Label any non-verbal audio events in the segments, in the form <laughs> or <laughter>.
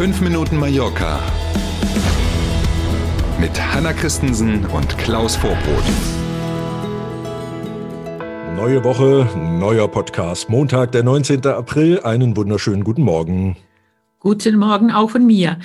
5 Minuten Mallorca mit Hanna Christensen und Klaus Vorbrot. Neue Woche, neuer Podcast. Montag, der 19. April. Einen wunderschönen guten Morgen. Guten Morgen auch von mir.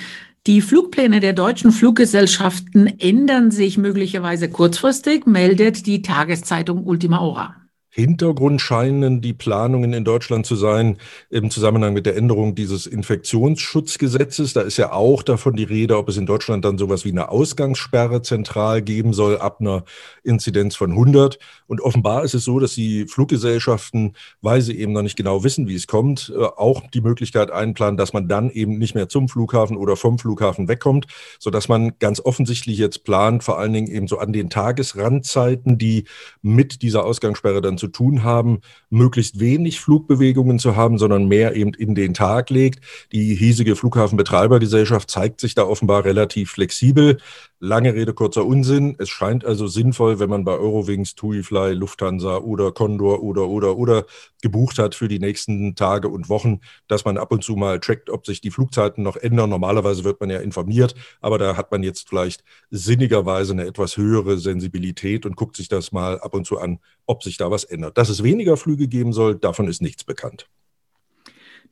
Die Flugpläne der deutschen Fluggesellschaften ändern sich möglicherweise kurzfristig, meldet die Tageszeitung Ultima Hora. Hintergrund scheinen die Planungen in Deutschland zu sein im Zusammenhang mit der Änderung dieses Infektionsschutzgesetzes. Da ist ja auch davon die Rede, ob es in Deutschland dann sowas wie eine Ausgangssperre zentral geben soll ab einer Inzidenz von 100. Und offenbar ist es so, dass die Fluggesellschaften, weil sie eben noch nicht genau wissen, wie es kommt, äh, auch die Möglichkeit einplanen, dass man dann eben nicht mehr zum Flughafen oder vom Flughafen wegkommt, sodass man ganz offensichtlich jetzt plant, vor allen Dingen eben so an den Tagesrandzeiten, die mit dieser Ausgangssperre dann zu zu tun haben, möglichst wenig Flugbewegungen zu haben, sondern mehr eben in den Tag legt. Die hiesige Flughafenbetreibergesellschaft zeigt sich da offenbar relativ flexibel. Lange Rede, kurzer Unsinn. Es scheint also sinnvoll, wenn man bei Eurowings, TuiFly, Lufthansa oder Condor oder, oder, oder gebucht hat für die nächsten Tage und Wochen, dass man ab und zu mal checkt, ob sich die Flugzeiten noch ändern. Normalerweise wird man ja informiert, aber da hat man jetzt vielleicht sinnigerweise eine etwas höhere Sensibilität und guckt sich das mal ab und zu an, ob sich da was ändert. Dass es weniger Flüge geben soll, davon ist nichts bekannt.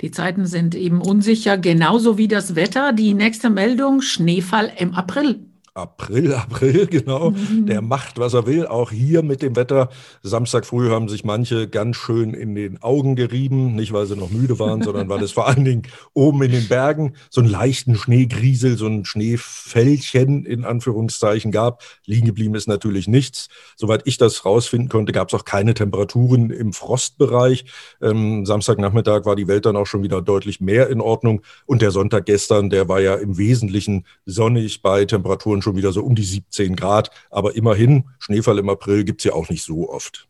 Die Zeiten sind eben unsicher, genauso wie das Wetter. Die nächste Meldung, Schneefall im April. April, <laughs> April, genau. Mhm. Der macht, was er will. Auch hier mit dem Wetter. Samstag früh haben sich manche ganz schön in den Augen gerieben. Nicht, weil sie noch müde waren, sondern weil es vor allen Dingen oben in den Bergen so einen leichten Schneegriesel, so ein Schneefällchen in Anführungszeichen gab. Liegen geblieben ist natürlich nichts. Soweit ich das rausfinden konnte, gab es auch keine Temperaturen im Frostbereich. Ähm, Samstagnachmittag war die Welt dann auch schon wieder deutlich mehr in Ordnung. Und der Sonntag gestern, der war ja im Wesentlichen sonnig bei Temperaturen schon wieder so um die 17 Grad. Aber immerhin, Schneefall im April gibt es ja auch nicht so oft.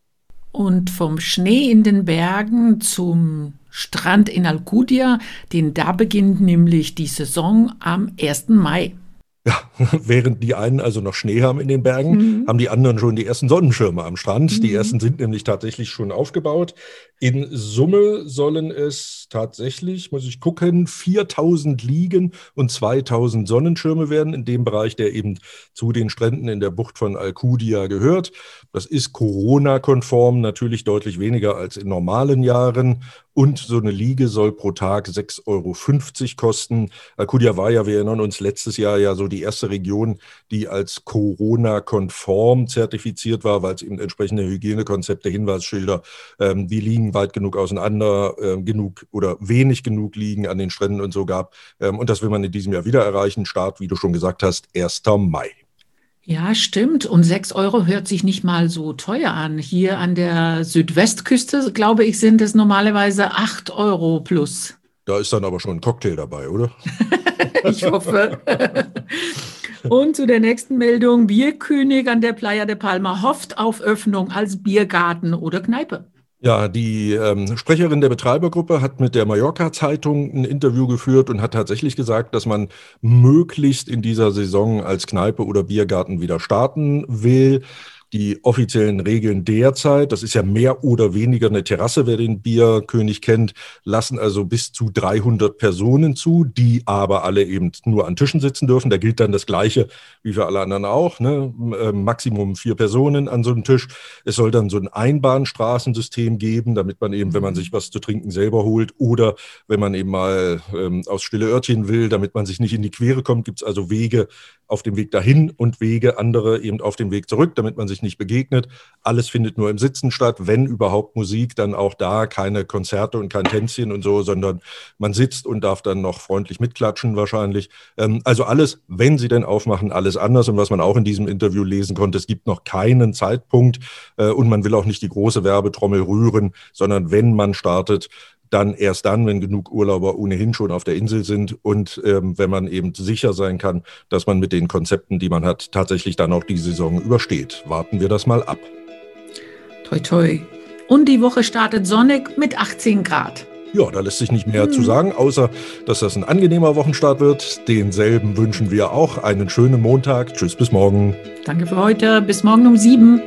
Und vom Schnee in den Bergen zum Strand in Alcudia, denn da beginnt nämlich die Saison am 1. Mai. Ja, <laughs> während die einen also noch Schnee haben in den Bergen, mhm. haben die anderen schon die ersten Sonnenschirme am Strand. Mhm. Die ersten sind nämlich tatsächlich schon aufgebaut. In Summe sollen es tatsächlich, muss ich gucken, 4000 Liegen und 2000 Sonnenschirme werden in dem Bereich, der eben zu den Stränden in der Bucht von Alcudia gehört. Das ist Corona-konform, natürlich deutlich weniger als in normalen Jahren. Und so eine Liege soll pro Tag 6,50 Euro kosten. Alcudia war ja, wir erinnern uns, letztes Jahr ja so die erste Region, die als Corona-konform zertifiziert war, weil es eben entsprechende Hygienekonzepte, Hinweisschilder, ähm, die liegen weit genug auseinander, äh, genug oder wenig genug liegen an den Stränden und so gab. Ähm, und das will man in diesem Jahr wieder erreichen. Start, wie du schon gesagt hast, 1. Mai. Ja, stimmt. Und 6 Euro hört sich nicht mal so teuer an. Hier an der Südwestküste, glaube ich, sind es normalerweise 8 Euro plus. Da ist dann aber schon ein Cocktail dabei, oder? <laughs> ich hoffe. <laughs> Und zu der nächsten Meldung. Bierkönig an der Playa de Palma hofft auf Öffnung als Biergarten oder Kneipe. Ja, die ähm, Sprecherin der Betreibergruppe hat mit der Mallorca-Zeitung ein Interview geführt und hat tatsächlich gesagt, dass man möglichst in dieser Saison als Kneipe oder Biergarten wieder starten will die offiziellen Regeln derzeit, das ist ja mehr oder weniger eine Terrasse, wer den Bierkönig kennt, lassen also bis zu 300 Personen zu, die aber alle eben nur an Tischen sitzen dürfen. Da gilt dann das Gleiche wie für alle anderen auch. Ne? Ähm, Maximum vier Personen an so einem Tisch. Es soll dann so ein Einbahnstraßensystem geben, damit man eben, wenn man sich was zu trinken selber holt oder wenn man eben mal ähm, aus stille Örtchen will, damit man sich nicht in die Quere kommt, gibt es also Wege auf dem Weg dahin und Wege andere eben auf dem Weg zurück, damit man sich nicht begegnet. Alles findet nur im Sitzen statt, wenn überhaupt Musik, dann auch da keine Konzerte und kein Tänzchen und so, sondern man sitzt und darf dann noch freundlich mitklatschen wahrscheinlich. Ähm, also alles, wenn sie denn aufmachen, alles anders. Und was man auch in diesem Interview lesen konnte, es gibt noch keinen Zeitpunkt äh, und man will auch nicht die große Werbetrommel rühren, sondern wenn man startet, dann erst dann, wenn genug Urlauber ohnehin schon auf der Insel sind und ähm, wenn man eben sicher sein kann, dass man mit den Konzepten, die man hat, tatsächlich dann auch die Saison übersteht. Warten wir das mal ab. Toi, toi. Und die Woche startet sonnig mit 18 Grad. Ja, da lässt sich nicht mehr hm. zu sagen, außer dass das ein angenehmer Wochenstart wird. Denselben wünschen wir auch. Einen schönen Montag. Tschüss, bis morgen. Danke für heute. Bis morgen um sieben.